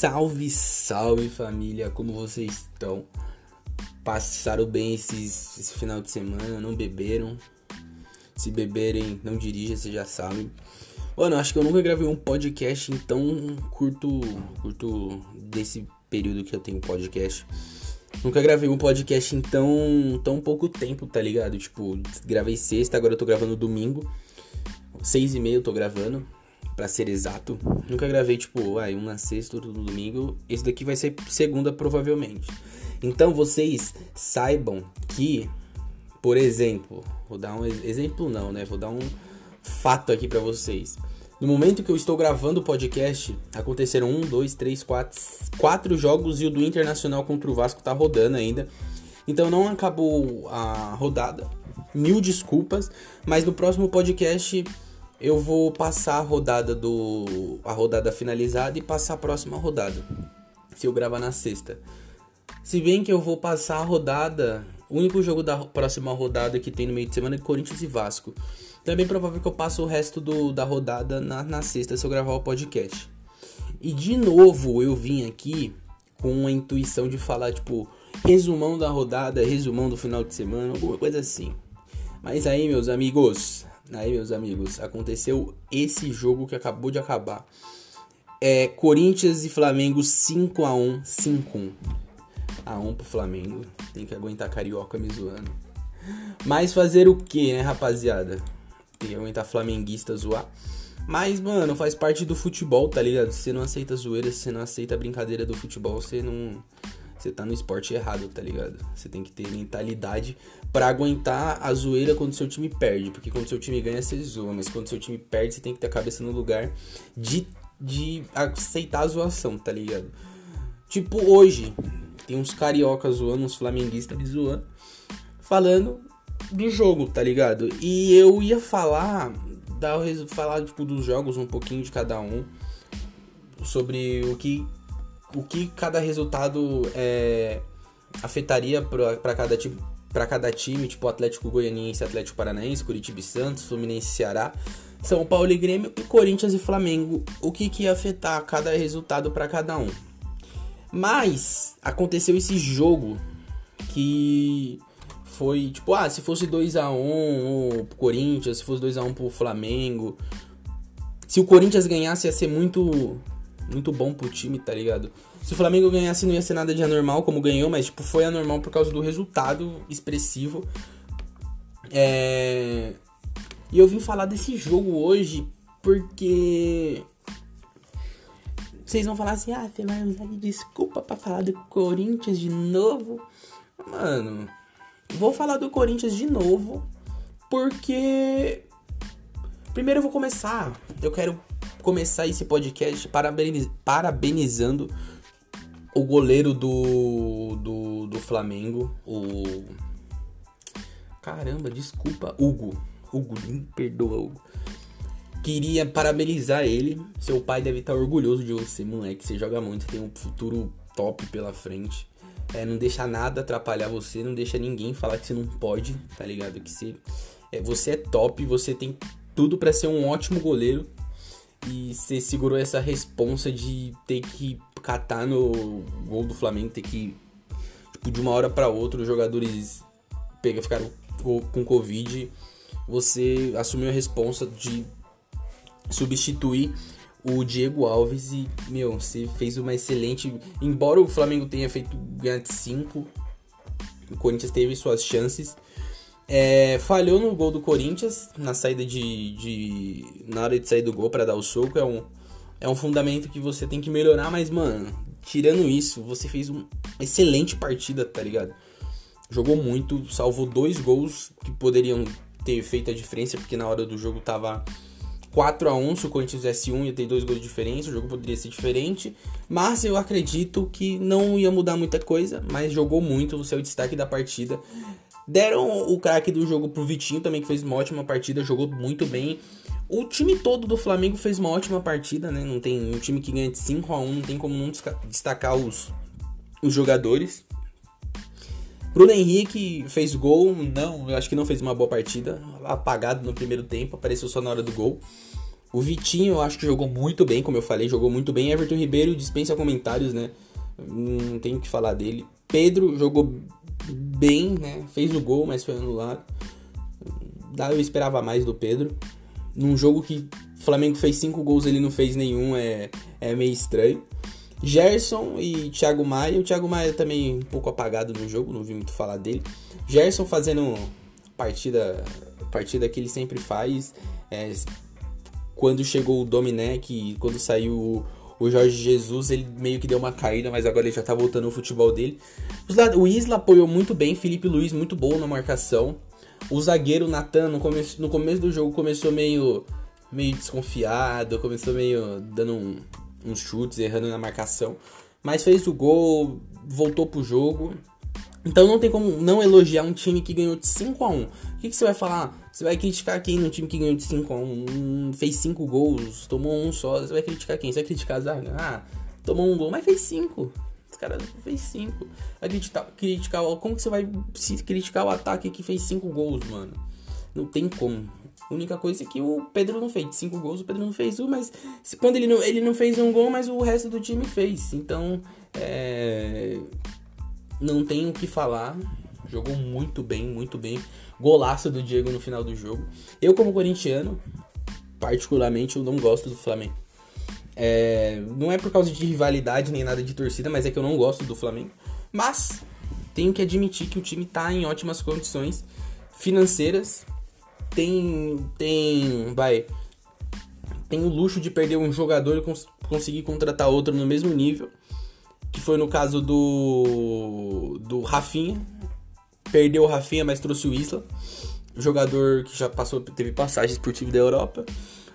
Salve, salve família, como vocês estão? Passaram bem esses, esse final de semana, não beberam? Se beberem, não dirija, você já sabe. Mano, acho que eu nunca gravei um podcast em tão curto, curto desse período que eu tenho podcast. Nunca gravei um podcast em tão, tão pouco tempo, tá ligado? Tipo, gravei sexta, agora eu tô gravando domingo. Seis e meia eu tô gravando para ser exato. Nunca gravei, tipo, ah, um na sexta, outro no domingo. Esse daqui vai ser segunda, provavelmente. Então vocês saibam que, por exemplo, vou dar um exemplo, não, né? Vou dar um fato aqui para vocês. No momento que eu estou gravando o podcast, aconteceram um, dois, três, quatro, quatro jogos e o do Internacional contra o Vasco tá rodando ainda. Então não acabou a rodada. Mil desculpas, mas no próximo podcast eu vou passar a rodada do a rodada finalizada e passar a próxima rodada. Se eu gravar na sexta. Se bem que eu vou passar a rodada, o único jogo da próxima rodada que tem no meio de semana é Corinthians e Vasco. Então é bem provável que eu passe o resto do, da rodada na, na sexta se eu gravar o podcast. E de novo eu vim aqui com a intuição de falar, tipo, resumão da rodada, resumão do final de semana, alguma coisa assim. Mas aí, meus amigos, Aí, meus amigos, aconteceu esse jogo que acabou de acabar. É Corinthians e Flamengo 5 a 1, 5 1. A 1 pro Flamengo. Tem que aguentar carioca me zoando. Mas fazer o que, né, rapaziada? Tem que aguentar flamenguista zoar. Mas, mano, faz parte do futebol, tá ligado? Você não aceita zoeira, você não aceita brincadeira do futebol, você não você tá no esporte errado, tá ligado? Você tem que ter mentalidade para aguentar a zoeira quando seu time perde. Porque quando seu time ganha, você zoa. Mas quando seu time perde, você tem que ter a cabeça no lugar de, de aceitar a zoação, tá ligado? Tipo, hoje, tem uns cariocas zoando, uns flamenguistas me zoando, falando do jogo, tá ligado? E eu ia falar, dar, falar tipo, dos jogos, um pouquinho de cada um, sobre o que o que cada resultado é, afetaria para cada tipo para cada time, tipo Atlético Goianiense, Atlético Paranaense, Curitiba e Santos, Fluminense e Ceará, São Paulo e Grêmio e Corinthians e Flamengo, o que, que ia afetar cada resultado para cada um. Mas aconteceu esse jogo que foi tipo, ah, se fosse 2 a 1 um, pro Corinthians, se fosse 2 a 1 um pro Flamengo, se o Corinthians ganhasse ia ser muito muito bom pro time, tá ligado? Se o Flamengo ganhasse não ia ser nada de anormal como ganhou, mas tipo, foi anormal por causa do resultado expressivo. É... E eu vim falar desse jogo hoje porque vocês vão falar assim: "Ah, você vai usar de desculpa para falar do Corinthians de novo?" Mano, vou falar do Corinthians de novo porque primeiro eu vou começar. Eu quero começar esse podcast parabeniz, parabenizando o goleiro do, do, do Flamengo, o. Caramba, desculpa, Hugo. Hugo, me perdoa, Hugo. Queria parabenizar ele. Seu pai deve estar orgulhoso de você, moleque. Você joga muito, tem um futuro top pela frente. É, não deixa nada atrapalhar você, não deixa ninguém falar que você não pode, tá ligado? Que você é, você é top, você tem tudo para ser um ótimo goleiro e você segurou essa responsa de ter que catar no gol do Flamengo, ter que, tipo, de uma hora para outra, os jogadores pega, ficaram com Covid. Você assumiu a responsa de substituir o Diego Alves e, meu, você fez uma excelente. Embora o Flamengo tenha feito ganhar de 5, o Corinthians teve suas chances. É, falhou no gol do Corinthians, na saída de, de. Na hora de sair do gol para dar o soco. É um, é um fundamento que você tem que melhorar, mas, mano, tirando isso, você fez uma excelente partida, tá ligado? Jogou muito, salvou dois gols que poderiam ter feito a diferença, porque na hora do jogo tava 4 a 1 se o Corinthians fizesse 1 ia ter dois gols de diferença, o jogo poderia ser diferente, mas eu acredito que não ia mudar muita coisa, mas jogou muito, você é o destaque da partida. Deram o craque do jogo pro Vitinho também, que fez uma ótima partida, jogou muito bem. O time todo do Flamengo fez uma ótima partida, né? Não tem um time que ganha de 5 a 1 não tem como não destacar os, os jogadores. Bruno Henrique fez gol, não, eu acho que não fez uma boa partida, apagado no primeiro tempo, apareceu só na hora do gol. O Vitinho eu acho que jogou muito bem, como eu falei, jogou muito bem. Everton Ribeiro dispensa comentários, né? Não tenho o que falar dele. Pedro jogou bem, né? Fez o gol, mas foi anulado. Eu esperava mais do Pedro. Num jogo que o Flamengo fez cinco gols, ele não fez nenhum, é, é meio estranho. Gerson e Thiago Maia. O Thiago Maia também um pouco apagado no jogo, não vi muito falar dele. Gerson fazendo partida, partida que ele sempre faz. É, quando chegou o Domenech, quando saiu o Jorge Jesus, ele meio que deu uma caída, mas agora ele já tá voltando ao futebol dele. O Isla apoiou muito bem, Felipe Luiz muito bom na marcação. O zagueiro Natan no começo, no começo do jogo começou meio meio desconfiado, começou meio dando um, uns chutes, errando na marcação, mas fez o gol, voltou pro jogo. Então não tem como não elogiar um time que ganhou de 5 a 1 O que, que você vai falar? Você vai criticar quem no time que ganhou de 5 a 1 Fez 5 gols, tomou um só. Você vai criticar quem? Você vai criticar a zaga? Ah, tomou um gol, mas fez 5. Os caras fez 5. Vai criticar, criticar. Como que você vai se criticar o ataque que fez 5 gols, mano? Não tem como. A única coisa é que o Pedro não fez. Cinco gols, o Pedro não fez um, mas quando ele não, ele não fez um gol, mas o resto do time fez. Então, é, não tenho o que falar. Jogou muito bem, muito bem. Golaço do Diego no final do jogo. Eu, como corintiano, particularmente, eu não gosto do Flamengo. É, não é por causa de rivalidade nem nada de torcida, mas é que eu não gosto do Flamengo. Mas tenho que admitir que o time está em ótimas condições financeiras tem tem vai tem o luxo de perder um jogador e cons conseguir contratar outro no mesmo nível, que foi no caso do do Rafinha. Perdeu o Rafinha, mas trouxe o Isla, jogador que já passou teve passagens por time da Europa.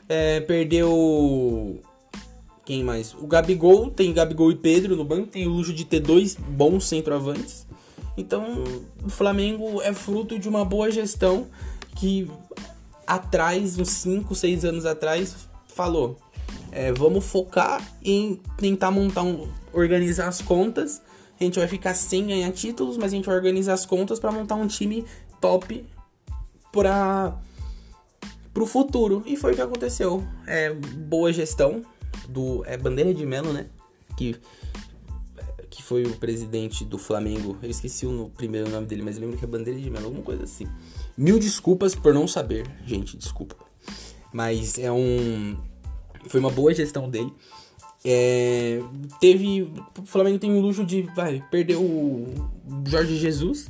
É, perdeu quem mais? O Gabigol, tem Gabigol e Pedro no banco, tem o luxo de ter dois bons centroavantes. Então, o Flamengo é fruto de uma boa gestão que atrás, uns 5, 6 anos atrás, falou: é, vamos focar em tentar montar um. organizar as contas. A gente vai ficar sem ganhar títulos, mas a gente vai organizar as contas para montar um time top para pro futuro. E foi o que aconteceu. É boa gestão do é Bandeira de Melo, né? Que que foi o presidente do Flamengo. Eu esqueci o primeiro nome dele, mas eu lembro que é Bandeira de Melo, alguma coisa assim. Mil desculpas por não saber, gente, desculpa. Mas é um. Foi uma boa gestão dele. É, teve. O Flamengo tem o luxo de vai, perder o Jorge Jesus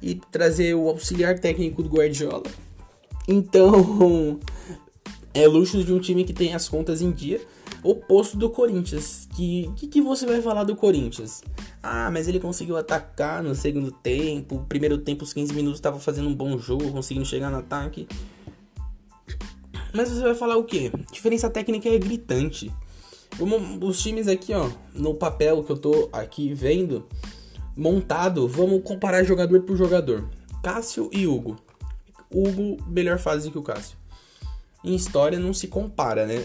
e trazer o auxiliar técnico do Guardiola. Então, é luxo de um time que tem as contas em dia oposto do Corinthians. Que, que que você vai falar do Corinthians? Ah, mas ele conseguiu atacar no segundo tempo. Primeiro tempo, os 15 minutos, estava fazendo um bom jogo, conseguindo chegar no ataque. Mas você vai falar o quê? Diferença técnica é gritante. Os times aqui, ó, no papel que eu tô aqui vendo, montado, vamos comparar jogador por jogador. Cássio e Hugo. Hugo, melhor fase que o Cássio. Em história não se compara, né?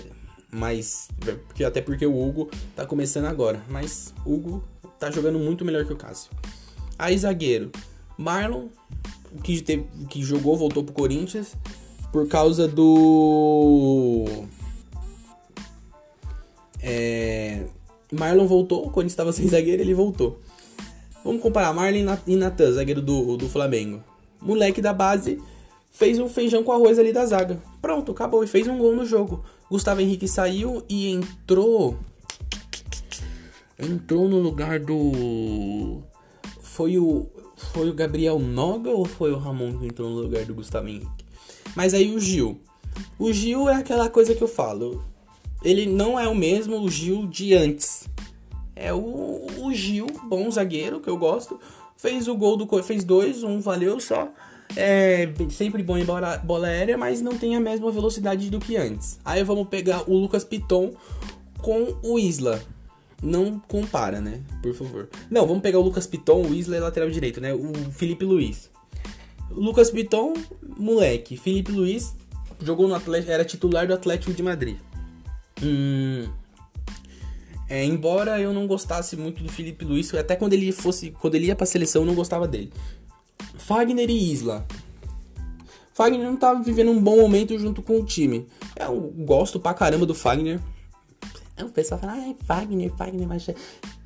Mas. Porque, até porque o Hugo tá começando agora. Mas Hugo tá jogando muito melhor que o Cássio. Aí, zagueiro. Marlon, que, teve, que jogou, voltou pro Corinthians. Por causa do. É, Marlon voltou, o Corinthians estava sem zagueiro, ele voltou. Vamos comparar Marlon e Natan, zagueiro do, do Flamengo. Moleque da base fez um feijão com arroz ali da zaga. Pronto, acabou. E fez um gol no jogo. Gustavo Henrique saiu e entrou. Entrou no lugar do. Foi o. Foi o Gabriel Noga ou foi o Ramon que entrou no lugar do Gustavo Henrique? Mas aí o Gil. O Gil é aquela coisa que eu falo. Ele não é o mesmo o Gil de antes. É o, o Gil, bom zagueiro, que eu gosto. Fez o gol do. Fez dois, um valeu só é sempre bom em bola, bola aérea, mas não tem a mesma velocidade do que antes. Aí vamos pegar o Lucas Piton com o Isla. Não compara, né? Por favor. Não, vamos pegar o Lucas Piton, o Isla é lateral direito, né? O Felipe Luiz. Lucas Piton, moleque. Felipe Luiz jogou no Atlético, era titular do Atlético de Madrid. Hum, é, embora eu não gostasse muito do Felipe Luiz, até quando ele fosse, quando ele ia para seleção, eu não gostava dele. Fagner e Isla. Fagner não tá vivendo um bom momento junto com o time. Eu gosto pra caramba do Fagner. O pessoal fala, Fagner, Fagner, mas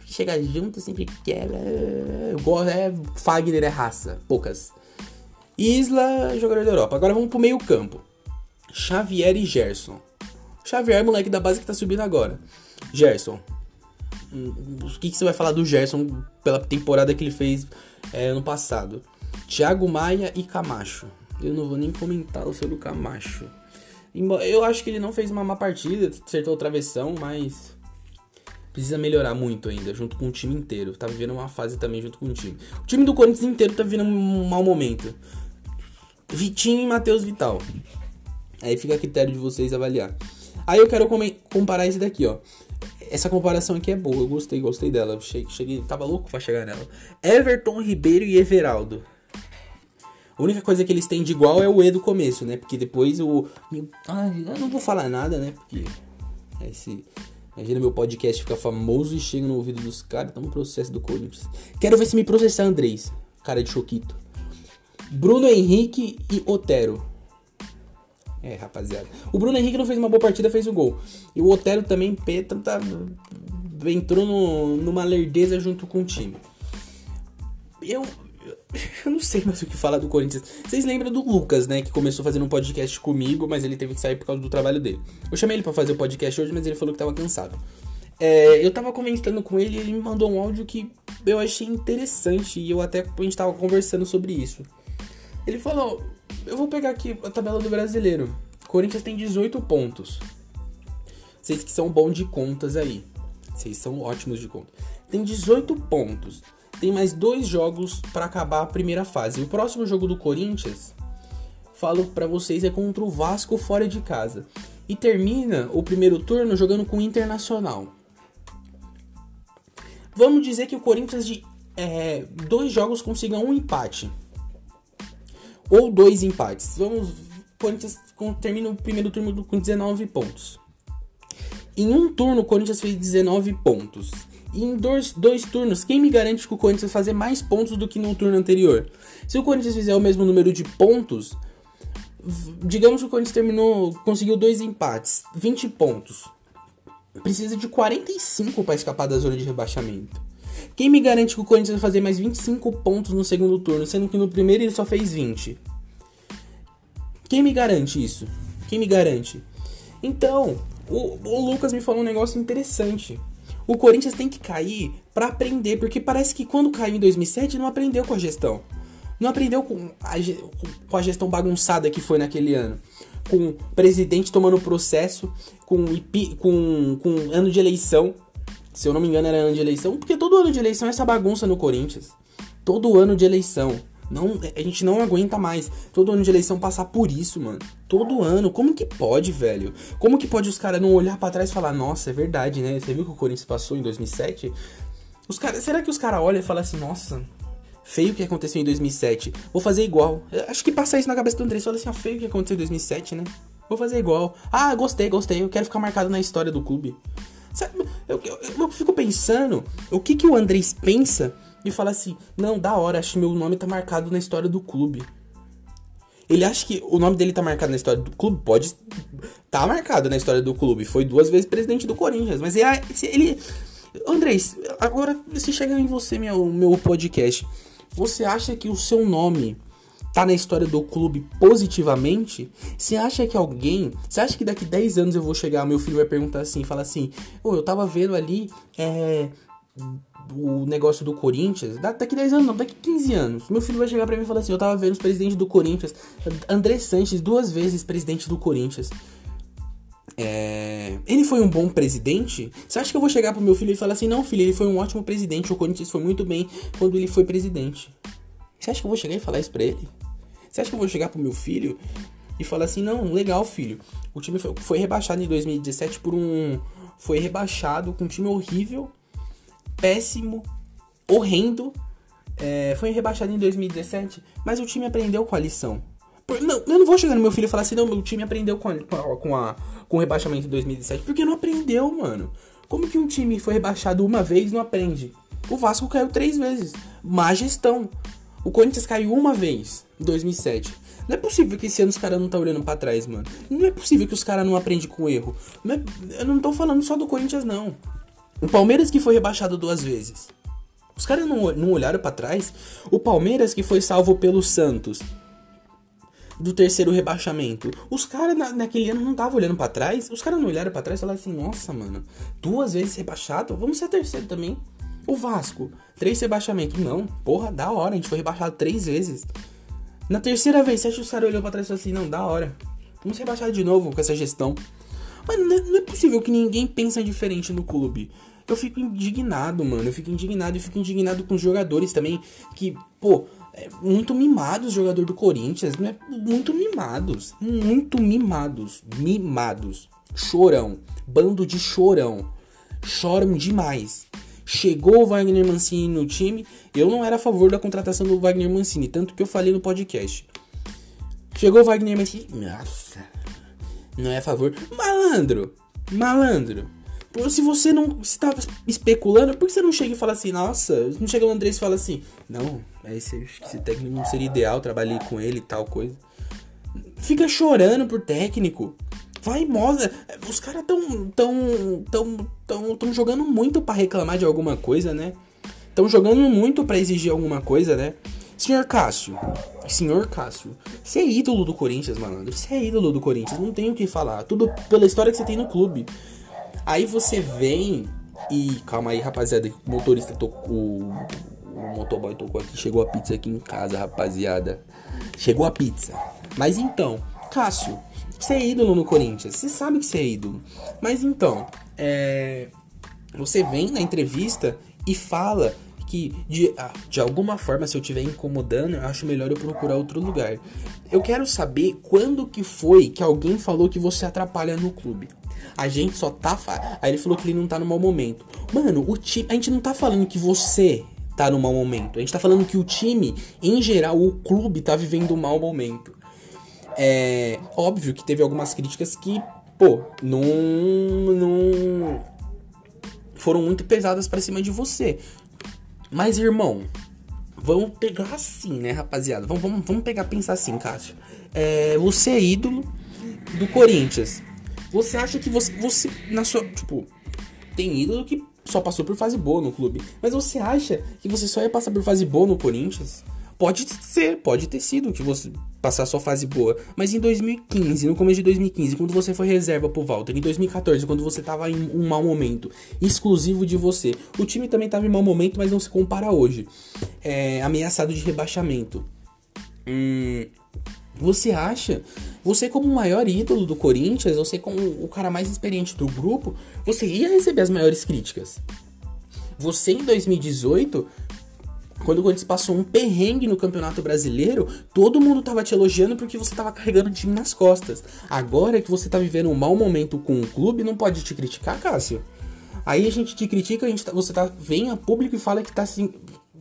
chega junto sempre quebra. Gosto, é, Fagner é raça, poucas. Isla, jogador da Europa. Agora vamos pro meio campo. Xavier e Gerson. Xavier, moleque da base que tá subindo agora. Gerson. O que, que você vai falar do Gerson pela temporada que ele fez é, ano passado? Thiago Maia e Camacho. Eu não vou nem comentar sobre o Camacho. Eu acho que ele não fez uma má partida, acertou o travessão, mas precisa melhorar muito ainda, junto com o time inteiro. Tá vivendo uma fase também junto com o time. O time do Corinthians inteiro tá vivendo um mau momento. Vitinho e Matheus Vital. Aí fica a critério de vocês avaliar. Aí eu quero comparar esse daqui, ó. Essa comparação aqui é boa, eu gostei, gostei dela. Cheguei, cheguei tava louco pra chegar nela. Everton Ribeiro e Everaldo. A única coisa que eles têm de igual é o E do começo, né? Porque depois o. Ah, eu não vou falar nada, né? Porque. Esse. Imagina meu podcast ficar famoso e chega no ouvido dos caras, tá no processo do Corinthians. Quero ver se me processar, Andrés. Cara de choquito. Bruno Henrique e Otero. É, rapaziada. O Bruno Henrique não fez uma boa partida, fez o gol. E o Otero também, Peta, tá, entrou no, numa lerdeza junto com o time. Eu, eu não sei mais o que falar do Corinthians. Vocês lembram do Lucas, né? Que começou fazendo um podcast comigo, mas ele teve que sair por causa do trabalho dele. Eu chamei ele para fazer o podcast hoje, mas ele falou que tava cansado. É, eu tava comentando com ele e ele me mandou um áudio que eu achei interessante e eu até a gente tava conversando sobre isso. Ele falou: Eu vou pegar aqui a tabela do brasileiro. Corinthians tem 18 pontos. Vocês que são bons de contas aí. Vocês são ótimos de conta. Tem 18 pontos tem mais dois jogos para acabar a primeira fase. O próximo jogo do Corinthians, falo para vocês, é contra o Vasco fora de casa. E termina o primeiro turno jogando com o Internacional. Vamos dizer que o Corinthians de é, dois jogos consiga um empate. Ou dois empates. Vamos. O Corinthians termina o primeiro turno com 19 pontos. Em um turno, o Corinthians fez 19 pontos. E em dois, dois turnos, quem me garante que o Corinthians vai fazer mais pontos do que no turno anterior? Se o Corinthians fizer o mesmo número de pontos, digamos que o Corinthians terminou, conseguiu dois empates, 20 pontos. Precisa de 45 para escapar da zona de rebaixamento. Quem me garante que o Corinthians vai fazer mais 25 pontos no segundo turno, sendo que no primeiro ele só fez 20? Quem me garante isso? Quem me garante? Então, o, o Lucas me falou um negócio interessante. O Corinthians tem que cair para aprender, porque parece que quando caiu em 2007 não aprendeu com a gestão. Não aprendeu com a, com a gestão bagunçada que foi naquele ano. Com o presidente tomando processo, com, com, com ano de eleição. Se eu não me engano, era ano de eleição, porque todo ano de eleição é essa bagunça no Corinthians. Todo ano de eleição. Não, a gente não aguenta mais todo ano de eleição passar por isso, mano. Todo ano. Como que pode, velho? Como que pode os caras não olhar para trás e falar, nossa, é verdade, né? Você viu que o Corinthians passou em 2007? Os cara, será que os caras olham e falam assim, nossa, feio o que aconteceu em 2007. Vou fazer igual. Eu acho que passa isso na cabeça do André. Fala assim, ó, feio o que aconteceu em 2007, né? Vou fazer igual. Ah, gostei, gostei. Eu quero ficar marcado na história do clube. Eu, eu, eu, fico pensando o que, que o Andrés pensa e fala assim: Não, da hora, acho que meu nome tá marcado na história do clube. Ele acha que o nome dele tá marcado na história do clube? Pode. Tá marcado na história do clube. Foi duas vezes presidente do Corinthians. Mas ele. ele Andrés, agora se chega em você, meu, meu podcast. Você acha que o seu nome tá na história do clube positivamente? Você acha que alguém. Você acha que daqui 10 anos eu vou chegar, meu filho vai perguntar assim, fala assim, oh, eu tava vendo ali. É, o negócio do Corinthians, daqui 10 anos, não, daqui 15 anos, meu filho vai chegar pra mim e falar assim: Eu tava vendo os presidentes do Corinthians, André Sanches, duas vezes presidente do Corinthians. É... Ele foi um bom presidente? Você acha que eu vou chegar pro meu filho e falar assim: Não, filho, ele foi um ótimo presidente, o Corinthians foi muito bem quando ele foi presidente? Você acha que eu vou chegar e falar isso pra ele? Você acha que eu vou chegar pro meu filho e falar assim: Não, legal, filho, o time foi, foi rebaixado em 2017 por um. Foi rebaixado com um time horrível péssimo, horrendo. É, foi rebaixado em 2017, mas o time aprendeu com a lição. Não, eu não vou chegar no meu filho e falar assim, não, meu time aprendeu com, a, com, a, com o rebaixamento em 2017, porque não aprendeu, mano. Como que um time foi rebaixado uma vez não aprende? O Vasco caiu três vezes. Má gestão. O Corinthians caiu uma vez, em 2007. Não é possível que esse ano os caras não tá olhando para trás, mano. Não é possível que os caras não aprendem com erro. Não é, eu não tô falando só do Corinthians, não. O Palmeiras que foi rebaixado duas vezes. Os caras não, não olharam para trás. O Palmeiras que foi salvo pelo Santos do terceiro rebaixamento. Os caras na, naquele ano não estavam olhando para trás. Os caras não olharam para trás e falaram assim: nossa, mano, duas vezes rebaixado, vamos ser terceiro também. O Vasco, três rebaixamentos. Não, porra, da hora, a gente foi rebaixado três vezes. Na terceira vez, você acha que os olhou pra trás e falou assim: não, da hora. Vamos rebaixar de novo com essa gestão. Mas não é, não é possível que ninguém pense diferente no clube. Eu fico indignado, mano. Eu fico indignado e fico indignado com os jogadores também. Que, pô, é muito mimados jogador do Corinthians, né? Muito mimados. Muito mimados. Mimados. Chorão. Bando de chorão. Choram demais. Chegou o Wagner Mancini no time. Eu não era a favor da contratação do Wagner Mancini, tanto que eu falei no podcast. Chegou o Wagner Mancini. Nossa. Não é a favor. Malandro. Malandro se você não está especulando, por que você não chega e fala assim, nossa, não chega o Andrés e fala assim, não, esse, esse técnico não seria ideal, trabalhei com ele e tal coisa. Fica chorando por técnico. Vai, mostra. Os caras tão, tão, tão, tão, tão jogando muito para reclamar de alguma coisa, né? Estão jogando muito para exigir alguma coisa, né? Senhor Cássio, senhor Cássio, você é ídolo do Corinthians, malandro. Você é ídolo do Corinthians, não tem o que falar. Tudo pela história que você tem no clube. Aí você vem e. Calma aí, rapaziada. O motorista tocou. O motoboy tocou aqui. Chegou a pizza aqui em casa, rapaziada. Chegou a pizza. Mas então, Cássio, você é ídolo no Corinthians. Você sabe que você é ídolo. Mas então, é. Você vem na entrevista e fala que de, ah, de alguma forma, se eu estiver incomodando, eu acho melhor eu procurar outro lugar. Eu quero saber quando que foi que alguém falou que você atrapalha no clube. A gente só tá. Aí ele falou que ele não tá no mau momento. Mano, o time. A gente não tá falando que você tá no mau momento. A gente tá falando que o time, em geral, o clube tá vivendo um mau momento. É óbvio que teve algumas críticas que, pô, não. não foram muito pesadas para cima de você. Mas, irmão, vamos pegar assim, né, rapaziada? Vamos, vamos, vamos pegar pensar assim, Cássio. É, você é ídolo do Corinthians. Você acha que você, você na sua, tipo, tem ídolo que só passou por fase boa no clube, mas você acha que você só ia passar por fase boa no Corinthians? Pode ser, pode ter sido que você passar sua fase boa, mas em 2015, no começo de 2015, quando você foi reserva pro Walter, em 2014, quando você tava em um mau momento, exclusivo de você, o time também tava em mau momento, mas não se compara hoje, é, ameaçado de rebaixamento. Hum, você acha, você como o maior ídolo do Corinthians, você como o cara mais experiente do grupo, você ia receber as maiores críticas. Você em 2018, quando o Corinthians passou um perrengue no Campeonato Brasileiro, todo mundo tava te elogiando porque você tava carregando o time nas costas. Agora que você tá vivendo um mau momento com o clube, não pode te criticar, Cássio. Aí a gente te critica, a gente tá, você tá vem a público e fala que tá assim,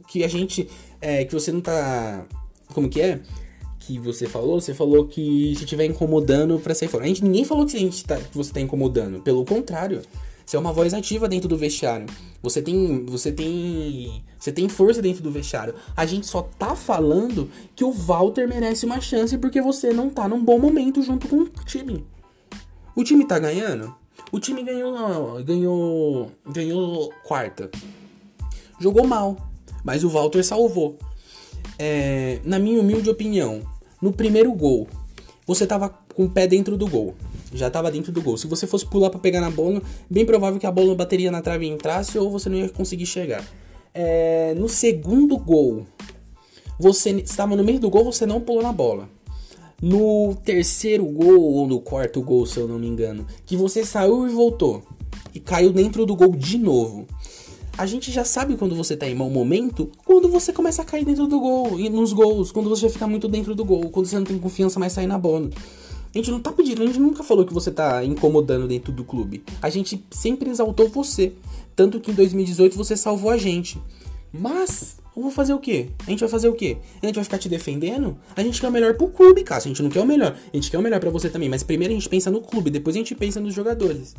que a gente é, que você não tá como que é? que você falou, você falou que se estiver incomodando para sair fora. A gente ninguém falou que, a gente tá, que você tá incomodando. Pelo contrário, você é uma voz ativa dentro do vestiário. Você tem, você tem, você tem força dentro do vestiário. A gente só tá falando que o Walter merece uma chance porque você não tá num bom momento junto com o time. O time tá ganhando? O time ganhou, ganhou, ganhou quarta. Jogou mal, mas o Walter salvou. É, na minha humilde opinião, no primeiro gol, você tava com o pé dentro do gol. Já tava dentro do gol. Se você fosse pular para pegar na bola, bem provável que a bola bateria na trave e entrasse ou você não ia conseguir chegar. É, no segundo gol, você estava no meio do gol, você não pulou na bola. No terceiro gol ou no quarto gol, se eu não me engano, que você saiu e voltou e caiu dentro do gol de novo. A gente já sabe quando você tá em mau momento, quando você começa a cair dentro do gol, e nos gols, quando você fica muito dentro do gol, quando você não tem confiança mais sair na bola. A gente não tá pedindo, a gente nunca falou que você tá incomodando dentro do clube. A gente sempre exaltou você. Tanto que em 2018 você salvou a gente. Mas, eu vou fazer o quê? A gente vai fazer o quê? A gente vai ficar te defendendo? A gente quer o melhor pro clube, cara. A gente não quer o melhor. A gente quer o melhor para você também. Mas primeiro a gente pensa no clube, depois a gente pensa nos jogadores.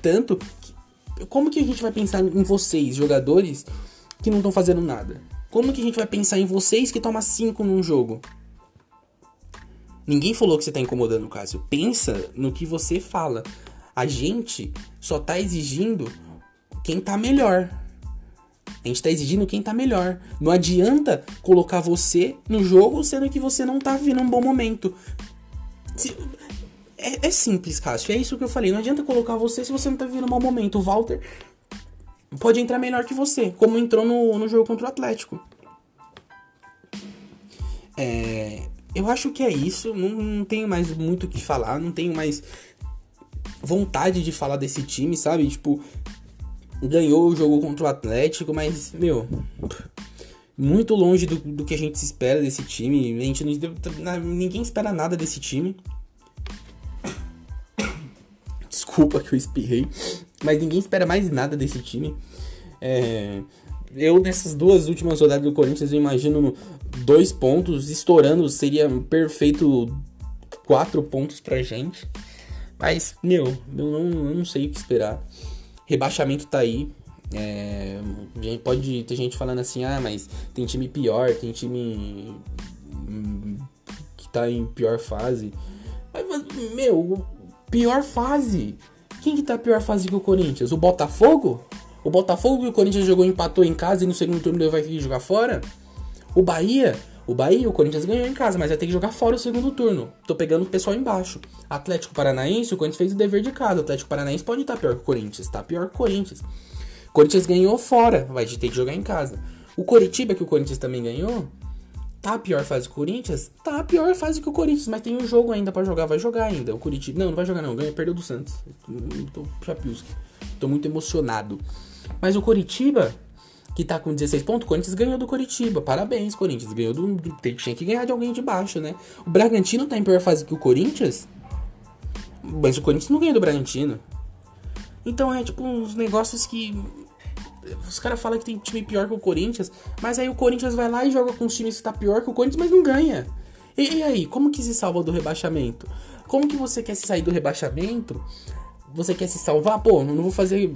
Tanto que como que a gente vai pensar em vocês, jogadores, que não estão fazendo nada? Como que a gente vai pensar em vocês que toma 5 num jogo? Ninguém falou que você tá incomodando o Cássio. Pensa no que você fala. A gente só tá exigindo quem tá melhor. A gente tá exigindo quem tá melhor. Não adianta colocar você no jogo sendo que você não tá vivendo um bom momento. Se, é, é, simples, Cássio. É isso que eu falei. Não adianta colocar você se você não tá vivendo um bom momento. O Walter pode entrar melhor que você, como entrou no, no jogo contra o Atlético. É, eu acho que é isso. Não, não tenho mais muito o que falar. Não tenho mais vontade de falar desse time, sabe? Tipo, ganhou o jogo contra o Atlético, mas, meu, muito longe do, do que a gente espera desse time. A gente não, ninguém espera nada desse time. Desculpa que eu espirrei, mas ninguém espera mais nada desse time. É, eu, nessas duas últimas rodadas do Corinthians, eu imagino dois pontos estourando, seria perfeito quatro pontos pra gente. Mas, meu, eu não, eu não sei o que esperar. Rebaixamento tá aí. É, pode ter gente falando assim, ah, mas tem time pior, tem time que tá em pior fase. Mas, meu, pior fase. Quem que tá pior fase que o Corinthians? O Botafogo? O Botafogo que o Corinthians jogou empatou em casa e no segundo turno vai jogar fora? O Bahia? O Bahia, o Corinthians ganhou em casa, mas vai ter que jogar fora o segundo turno. Tô pegando o pessoal embaixo. Atlético Paranaense, o Corinthians fez o dever de casa. Atlético Paranaense pode estar pior que o Corinthians, tá pior que o Corinthians. O Corinthians ganhou fora, vai ter que jogar em casa. O Coritiba, que o Corinthians também ganhou, tá a pior fase que o Corinthians? Tá a pior fase que o Corinthians, mas tem um jogo ainda para jogar, vai jogar ainda. O Curitiba, não, não vai jogar não, ganha, perdeu do Santos. Tô chapiusca. Tô muito emocionado. Mas o Coritiba que tá com 16 pontos, o Corinthians ganhou do Coritiba. Parabéns, Corinthians. Ganhou do. Tinha que ganhar de alguém de baixo, né? O Bragantino tá em pior fase que o Corinthians. Mas o Corinthians não ganhou do Bragantino. Então é tipo uns negócios que. Os caras falam que tem time pior que o Corinthians, mas aí o Corinthians vai lá e joga com os times que tá pior que o Corinthians, mas não ganha. E, e aí, como que se salva do rebaixamento? Como que você quer se sair do rebaixamento? Você quer se salvar? Pô, não vou fazer.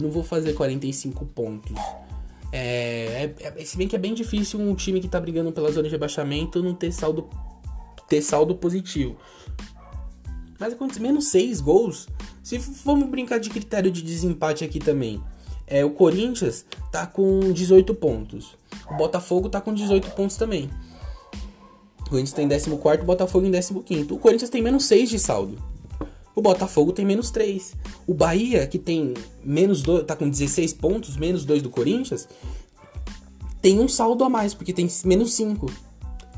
Não vou fazer 45 pontos. É, é, se bem que é bem difícil um time que tá brigando pela zona de rebaixamento não ter saldo, ter saldo positivo. Mas acontece menos 6 gols. Se vamos brincar de critério de desempate aqui também. É, o Corinthians tá com 18 pontos. O Botafogo tá com 18 pontos também. O Corinthians tem tá 14, o Botafogo em 15. O Corinthians tem menos 6 de saldo. O Botafogo tem menos 3. O Bahia, que tem menos 2, tá com 16 pontos, menos 2 do Corinthians, tem um saldo a mais, porque tem menos 5.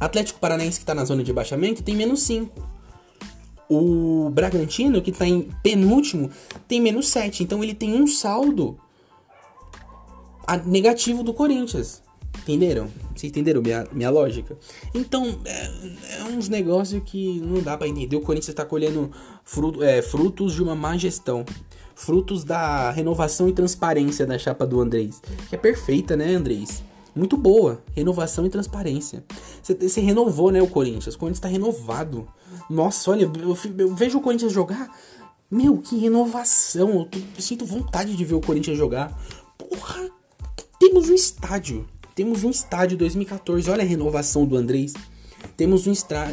Atlético Paranaense, que tá na zona de baixamento, tem menos 5. O Bragantino, que tá em penúltimo, tem menos 7. Então ele tem um saldo negativo do Corinthians. Entenderam? Vocês entenderam minha, minha lógica? Então, é, é uns negócios que não dá para entender. O Corinthians está colhendo fruto, é, frutos de uma má gestão. Frutos da renovação e transparência da chapa do Andrés. Que é perfeita, né, Andrés? Muito boa. Renovação e transparência. Você, renovou, né, o Corinthians. O Corinthians está renovado. Nossa, olha, eu, eu, vejo o Corinthians jogar. Meu, que renovação. Eu, eu sinto vontade de ver o Corinthians jogar. Porra, temos um estádio temos um estádio 2014. Olha a renovação do Andrés. Temos um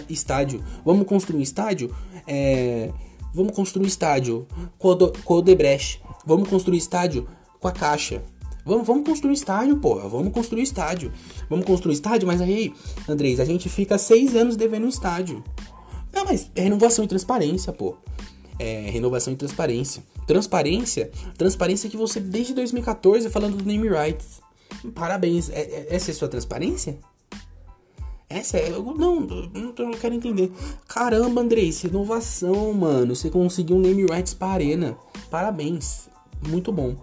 estádio. Vamos construir um estádio? É, vamos construir estádio com, o Odebrecht. Vamos construir estádio com a Caixa. Vamos, vamos construir estádio, porra. Vamos construir estádio. Vamos construir estádio, mas aí, Andrés, a gente fica seis anos devendo um estádio. Não, mas é renovação e transparência, pô. É renovação e transparência. Transparência, transparência que você desde 2014 falando do name rights. Parabéns. É, é, essa é sua transparência? Essa é. Não, não, não quero entender. Caramba, Andrei, isso é inovação, mano. Você conseguiu um name rights para Arena. Parabéns. Muito bom.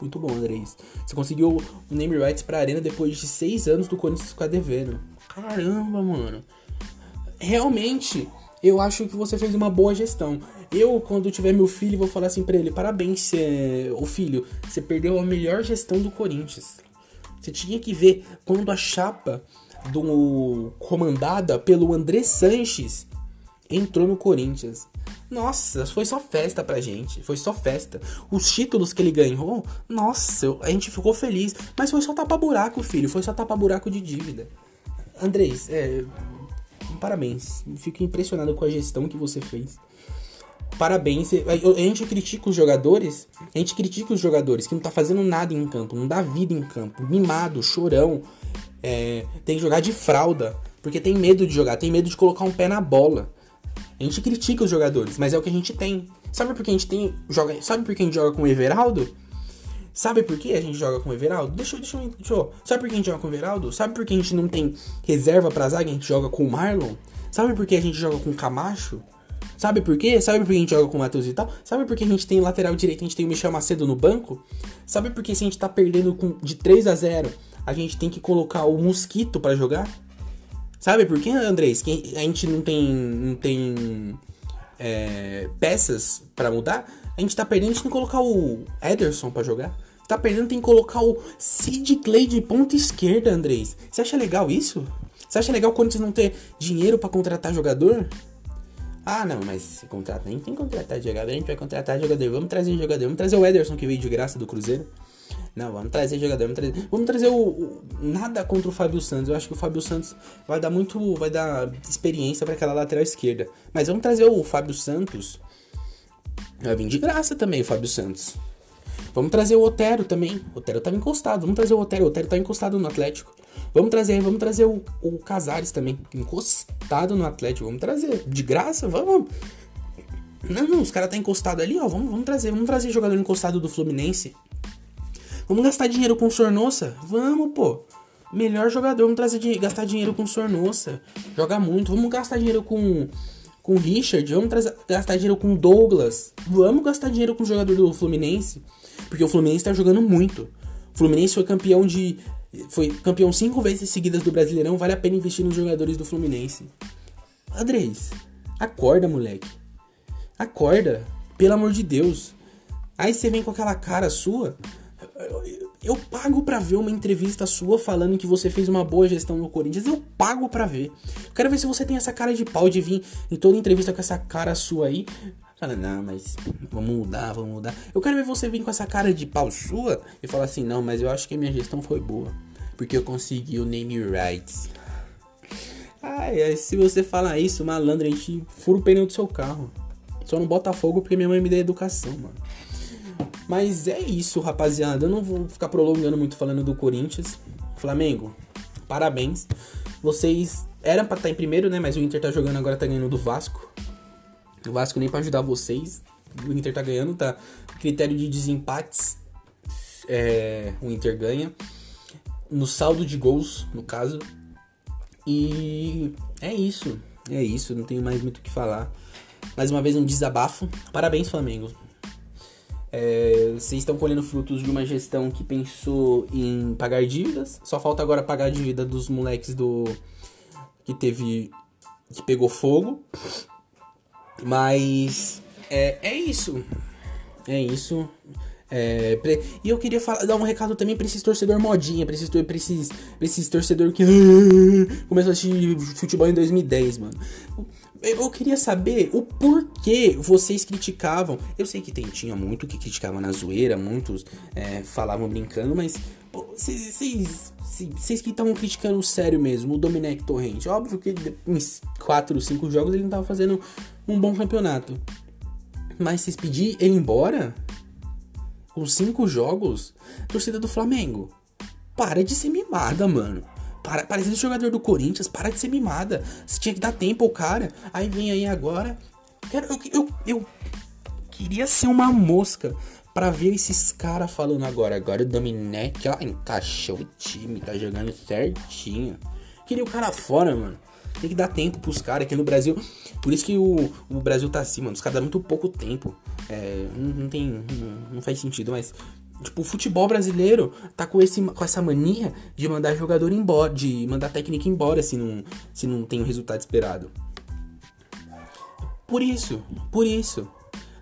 Muito bom, Andrei. Você conseguiu um name rights pra Arena depois de seis anos do Corinthians ficar devendo. Caramba, mano. Realmente, eu acho que você fez uma boa gestão. Eu, quando tiver meu filho, vou falar assim pra ele: parabéns, o filho, você perdeu a melhor gestão do Corinthians. Você tinha que ver quando a chapa do comandada pelo André Sanches entrou no Corinthians. Nossa, foi só festa pra gente. Foi só festa. Os títulos que ele ganhou, nossa, a gente ficou feliz. Mas foi só tapar-buraco, filho. Foi só tapar-buraco de dívida. Andrés, é. Parabéns. Fico impressionado com a gestão que você fez. Parabéns. A gente critica os jogadores. A gente critica os jogadores que não tá fazendo nada em campo, não dá vida em campo. Mimado, chorão. É, tem que jogar de fralda. Porque tem medo de jogar, tem medo de colocar um pé na bola. A gente critica os jogadores, mas é o que a gente tem. Sabe por que a gente tem. Joga, sabe por que a gente joga com o Everaldo? Sabe por que a gente joga com o Everaldo? Deixa, deixa, deixa eu. Sabe por que a gente joga com o Everaldo? Sabe por que a gente não tem reserva pra zaga e a gente joga com o Marlon? Sabe por que a gente joga com o Camacho? Sabe por quê? Sabe por que a gente joga com o Matheus e tal? Sabe por que a gente tem lateral direito, a gente tem o Michel Macedo no banco? Sabe por que se a gente tá perdendo com, de 3 a 0 a gente tem que colocar o Mosquito para jogar? Sabe por quê, Andrés? Que a gente não tem, não tem é, peças para mudar? A gente tá perdendo, a gente tem que colocar o Ederson para jogar. Tá perdendo, tem que colocar o Sid Clay de ponta esquerda, Andrés. Você acha legal isso? Você acha legal o Corinthians não ter dinheiro para contratar jogador? Ah, não, mas contrata, a gente tem que contratar jogador, a gente vai contratar jogador. Vamos trazer jogador, vamos trazer o Ederson que veio de graça do Cruzeiro. Não, vamos trazer jogador, vamos trazer. Vamos trazer o, o, Nada contra o Fábio Santos. Eu acho que o Fábio Santos vai dar muito. Vai dar experiência para aquela lateral esquerda. Mas vamos trazer o Fábio Santos. Vai vir de graça também o Fábio Santos. Vamos trazer o Otero também. O Otero tava encostado. Vamos trazer o Otero. O Otero tá encostado no Atlético. Vamos trazer, vamos trazer o, o Casares também. Encostado no Atlético. Vamos trazer. De graça? Vamos. Não, não, os caras tá encostado ali, ó. Vamos, vamos trazer. Vamos trazer jogador encostado do Fluminense. Vamos gastar dinheiro com Sornossa? Vamos, pô. Melhor jogador, vamos trazer, gastar dinheiro com Sornossa. Joga muito. Vamos gastar dinheiro com com Richard, vamos trazer, gastar dinheiro com Douglas. Vamos gastar dinheiro com o jogador do Fluminense, porque o Fluminense tá jogando muito. O Fluminense foi campeão de foi campeão cinco vezes seguidas do Brasileirão, vale a pena investir nos jogadores do Fluminense. Andrés, acorda, moleque. Acorda, pelo amor de Deus. Aí você vem com aquela cara sua, eu pago para ver uma entrevista sua falando que você fez uma boa gestão no Corinthians. Eu pago para ver. Quero ver se você tem essa cara de pau de vir em toda entrevista com essa cara sua aí. Fala, não, mas vamos mudar, vamos mudar. Eu quero ver você vir com essa cara de pau sua e falar assim, não, mas eu acho que a minha gestão foi boa. Porque eu consegui o name rights. Ai, se você falar isso, malandro, a gente fura o pneu do seu carro. Só não bota fogo porque minha mãe me deu educação, mano. Mas é isso, rapaziada. Eu não vou ficar prolongando muito falando do Corinthians. Flamengo, parabéns. Vocês eram para estar tá em primeiro, né? Mas o Inter tá jogando agora, tá ganhando do Vasco. O Vasco nem para ajudar vocês. O Inter tá ganhando, tá? Critério de desempates. É, o Inter ganha. No saldo de gols, no caso. E é isso. É isso, não tenho mais muito o que falar. Mais uma vez um desabafo. Parabéns, Flamengo. É, vocês estão colhendo frutos de uma gestão que pensou em pagar dívidas. Só falta agora pagar a dívida dos moleques do. que teve. que pegou fogo. Mas. É, é isso. É isso. É, pre... E eu queria falar, dar um recado também pra esses torcedor modinha, pra esses, pra esses, pra esses torcedor que começou a assistir futebol em 2010, mano. Eu queria saber o porquê vocês criticavam. Eu sei que tem, tinha muito que criticava na zoeira, muitos é, falavam brincando, mas vocês que estavam criticando sério mesmo, o Domenech Torrente. Óbvio que em 4, 5 jogos ele não tava fazendo um bom campeonato. Mas vocês pediram ele embora? Com 5 jogos? Torcida do Flamengo. Para de ser mimada, mano. Para, jogador do Corinthians, para de ser mimada. Você tinha que dar tempo ao cara. Aí vem aí agora. Quero, eu, eu, eu queria ser uma mosca para ver esses caras falando agora. Agora o Dominec, ó, encaixou o time, tá jogando certinho. Queria o cara fora, mano. Tem que dar tempo pros caras aqui no Brasil. Por isso que o, o Brasil tá assim, mano. Os caras dão muito pouco tempo. É, não, não tem. Não, não faz sentido, mas Tipo, o futebol brasileiro tá com, esse, com essa mania de mandar jogador embora, de mandar técnica embora se não, se não tem o resultado esperado. Por isso, por isso,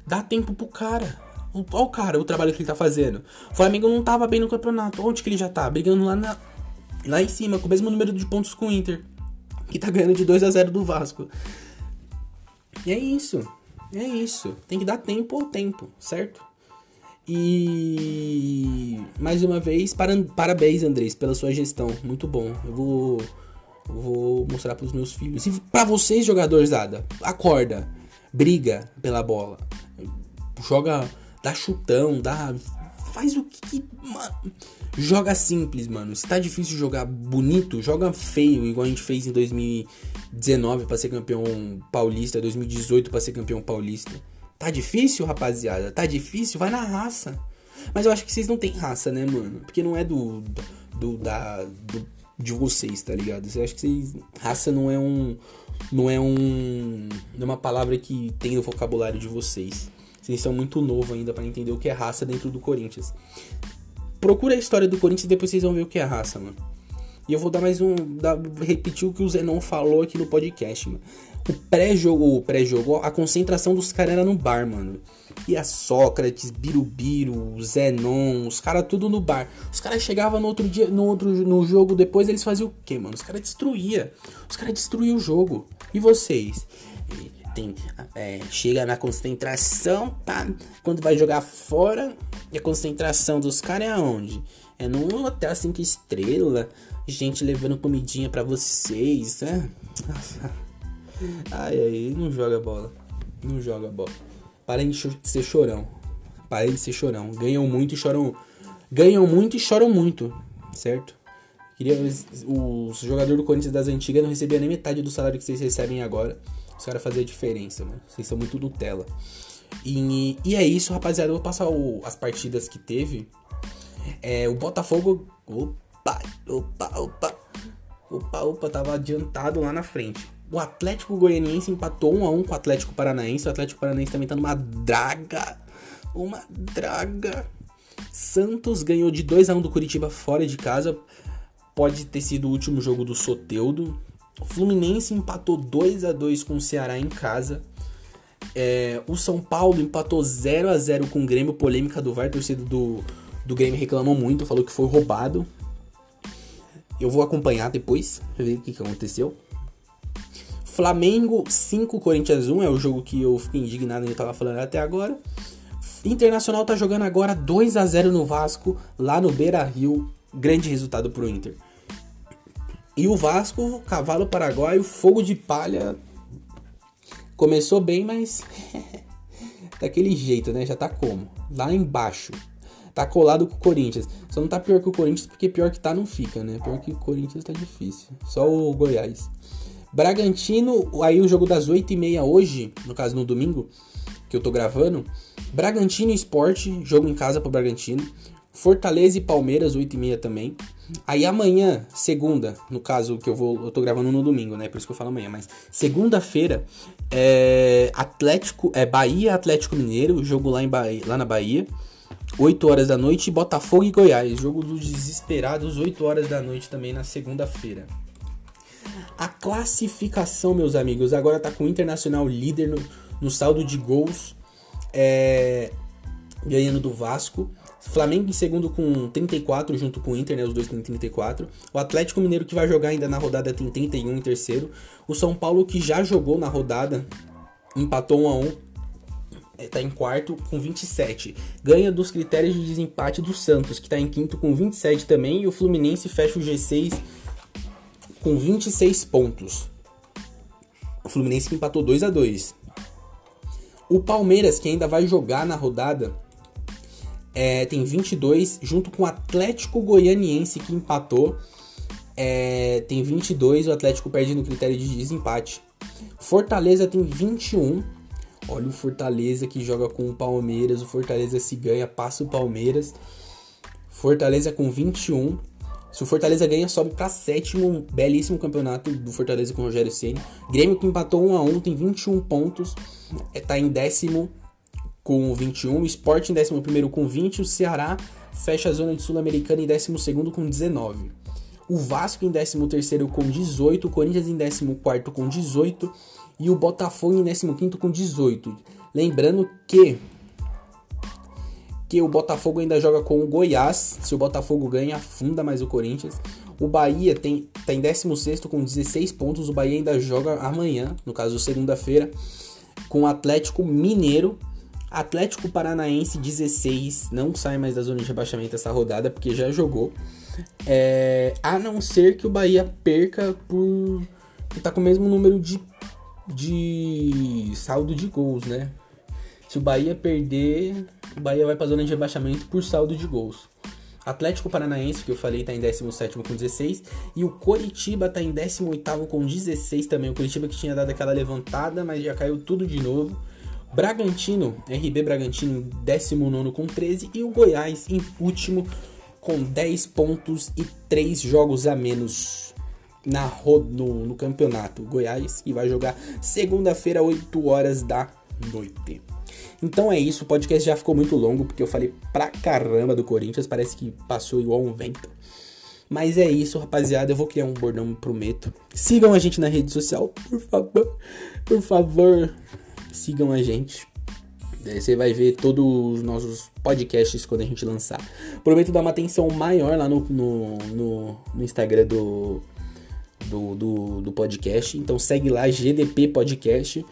dá tempo pro cara. Olha o cara, o trabalho que ele tá fazendo. O Flamengo não tava bem no campeonato. Onde que ele já tá? Brigando lá, na, lá em cima, com o mesmo número de pontos com o Inter. Que tá ganhando de 2 a 0 do Vasco. E é isso. É isso. Tem que dar tempo ao tempo, certo? E mais uma vez, parabéns, Andrés, pela sua gestão. Muito bom. Eu vou, vou mostrar para os meus filhos. E para vocês, jogadores Ada, acorda, briga pela bola, joga, dá chutão, dá, faz o que, mano, joga simples, mano. Se tá difícil jogar bonito, joga feio, igual a gente fez em 2019 para ser campeão paulista, 2018 para ser campeão paulista. Tá difícil, rapaziada? Tá difícil? Vai na raça. Mas eu acho que vocês não têm raça, né, mano? Porque não é do. do da. Do, de vocês, tá ligado? Eu acho que vocês. Raça não é um. Não é um. Não é uma palavra que tem no vocabulário de vocês. Vocês são muito novo ainda para entender o que é raça dentro do Corinthians. Procura a história do Corinthians e depois vocês vão ver o que é raça, mano. E eu vou dar mais um. Dar, repetir o que o Zenon falou aqui no podcast, mano. O pré-jogo, o pré-jogo, a concentração dos caras era no bar, mano. E a Sócrates, Birubiru, Zenon, os caras tudo no bar. Os caras chegavam no outro dia, no outro no jogo depois, eles faziam o quê, mano? Os caras destruía. Os caras destruíam o jogo. E vocês? Tem, é, chega na concentração, tá? Quando vai jogar fora, e a concentração dos caras é aonde? É num hotel 5 estrelas, gente levando comidinha para vocês, né? Ai, ai, não joga bola. Não joga bola. Parem de ser chorão. Parem de ser chorão. Ganham muito e choram. Ganham muito e choram muito. Certo? Queria. Os jogadores do Corinthians das antigas não recebiam nem metade do salário que vocês recebem agora. Os caras faziam diferença, mano. Vocês são muito Nutella. E, e é isso, rapaziada. Eu vou passar o, as partidas que teve. É, o Botafogo. Opa, opa, opa. Opa, opa, tava adiantado lá na frente. O Atlético Goianiense empatou 1 a 1 com o Atlético Paranaense. O Atlético Paranaense também tá numa draga. Uma draga. Santos ganhou de 2 a 1 do Curitiba fora de casa. Pode ter sido o último jogo do Soteudo. O Fluminense empatou 2 a 2 com o Ceará em casa. É, o São Paulo empatou 0 a 0 com o Grêmio. Polêmica do VAR. Torcida do, do Grêmio reclamou muito. Falou que foi roubado. Eu vou acompanhar depois. Ver o que, que aconteceu. Flamengo 5, Corinthians 1 é o jogo que eu fiquei indignado e tava falando até agora. Internacional tá jogando agora 2 a 0 no Vasco, lá no Beira Rio. Grande resultado pro Inter. E o Vasco, cavalo paraguaio, fogo de palha. Começou bem, mas. daquele jeito, né? Já tá como? Lá embaixo. Tá colado com o Corinthians. Só não tá pior que o Corinthians, porque pior que tá não fica, né? Pior que o Corinthians tá difícil. Só o Goiás. Bragantino, aí o jogo das 8h30 hoje, no caso no domingo, que eu tô gravando. Bragantino Esporte, jogo em casa pro Bragantino. Fortaleza e Palmeiras, 8h30 também. Aí amanhã, segunda, no caso que eu vou, eu tô gravando no domingo, né? Por isso que eu falo amanhã, mas segunda-feira é Atlético, é Bahia Atlético Mineiro, jogo lá em Bahia, lá na Bahia. 8 horas da noite, Botafogo e Goiás, jogo dos desesperados, 8 horas da noite também na segunda-feira. A classificação, meus amigos, agora tá com o Internacional líder no, no saldo de gols, é, ganhando do Vasco. Flamengo em segundo com 34, junto com o Inter, né? Os dois têm 34. O Atlético Mineiro que vai jogar ainda na rodada tem 31 em terceiro. O São Paulo que já jogou na rodada, empatou 1 a 1 é, tá em quarto com 27. Ganha dos critérios de desempate do Santos, que tá em quinto com 27 também. E o Fluminense fecha o G6 com 26 pontos. O Fluminense que empatou 2 a 2 O Palmeiras, que ainda vai jogar na rodada, é, tem 22, junto com o Atlético Goianiense, que empatou, é, tem 22. O Atlético perde no critério de desempate. Fortaleza tem 21. Olha o Fortaleza que joga com o Palmeiras. O Fortaleza se ganha, passa o Palmeiras. Fortaleza com 21. Se o Fortaleza ganha, sobe para sétimo, belíssimo campeonato do Fortaleza com o Rogério Ceni. Grêmio que empatou 1 a 1 tem 21 pontos, é, tá em décimo com 21, o Sport em décimo primeiro com 20, o Ceará fecha a zona de Sul-Americana em décimo segundo com 19. O Vasco em décimo terceiro com 18, o Corinthians em décimo quarto com 18 e o Botafogo em décimo quinto com 18. Lembrando que que o Botafogo ainda joga com o Goiás. Se o Botafogo ganha, afunda mais o Corinthians. O Bahia tem, tá em 16 com 16 pontos. O Bahia ainda joga amanhã, no caso segunda-feira. com o Atlético Mineiro. Atlético Paranaense 16 não sai mais da zona de rebaixamento essa rodada porque já jogou. É, a não ser que o Bahia perca por. que tá com o mesmo número de, de saldo de gols, né? Se o Bahia perder, o Bahia vai pra zona de rebaixamento por saldo de gols. Atlético Paranaense, que eu falei, tá em 17 com 16. E o Coritiba tá em 18 com 16 também. O Coritiba que tinha dado aquela levantada, mas já caiu tudo de novo. Bragantino, RB Bragantino, 19 com 13. E o Goiás em último com 10 pontos e 3 jogos a menos na no, no campeonato. Goiás que vai jogar segunda-feira, 8 horas da noite. Então é isso, o podcast já ficou muito longo porque eu falei pra caramba do Corinthians, parece que passou igual um vento. Mas é isso, rapaziada, eu vou criar um bordão, prometo. Sigam a gente na rede social, por favor. Por favor, sigam a gente. Você vai ver todos os nossos podcasts quando a gente lançar. Prometo dar uma atenção maior lá no, no, no, no Instagram do, do, do, do, podcast. Então segue lá, GDP Podcast.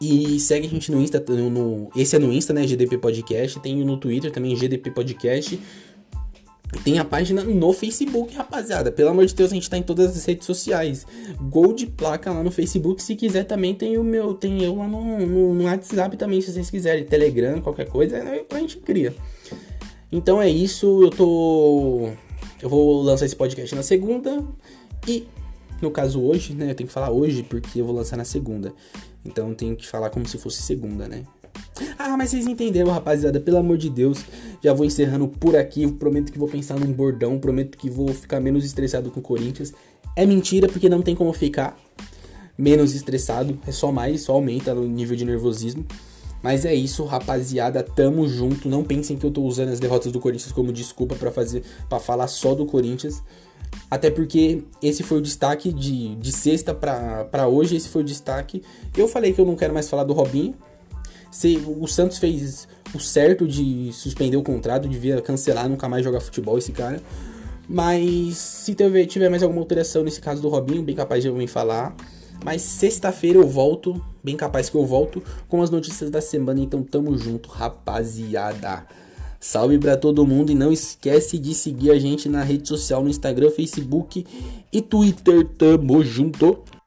E segue a gente no Insta, no, esse é no Insta, né? GDP Podcast. Tem no Twitter também, GDP Podcast. Tem a página no Facebook, rapaziada. Pelo amor de Deus, a gente tá em todas as redes sociais. Gol de placa lá no Facebook. Se quiser, também tem o meu. Tem eu lá no, no, no WhatsApp também, se vocês quiserem. Telegram, qualquer coisa, né, a gente cria. Então é isso. Eu tô. Eu vou lançar esse podcast na segunda. E no caso hoje, né? Eu tenho que falar hoje porque eu vou lançar na segunda. Então tenho que falar como se fosse segunda, né? Ah, mas vocês entenderam, rapaziada. Pelo amor de Deus, já vou encerrando por aqui. Prometo que vou pensar num bordão. Prometo que vou ficar menos estressado com o Corinthians. É mentira, porque não tem como ficar menos estressado. É só mais, só aumenta o nível de nervosismo. Mas é isso, rapaziada. Tamo junto. Não pensem que eu tô usando as derrotas do Corinthians como desculpa para fazer, para falar só do Corinthians. Até porque esse foi o destaque de, de sexta para hoje, esse foi o destaque. Eu falei que eu não quero mais falar do Robinho. Se o Santos fez o certo de suspender o contrato, devia cancelar, nunca mais jogar futebol esse cara. Mas se tiver, mais alguma alteração nesse caso do Robinho, bem capaz de eu vir falar. Mas sexta-feira eu volto, bem capaz que eu volto com as notícias da semana. Então tamo junto, rapaziada. Salve para todo mundo e não esquece de seguir a gente na rede social, no Instagram, Facebook e Twitter. Tamo junto!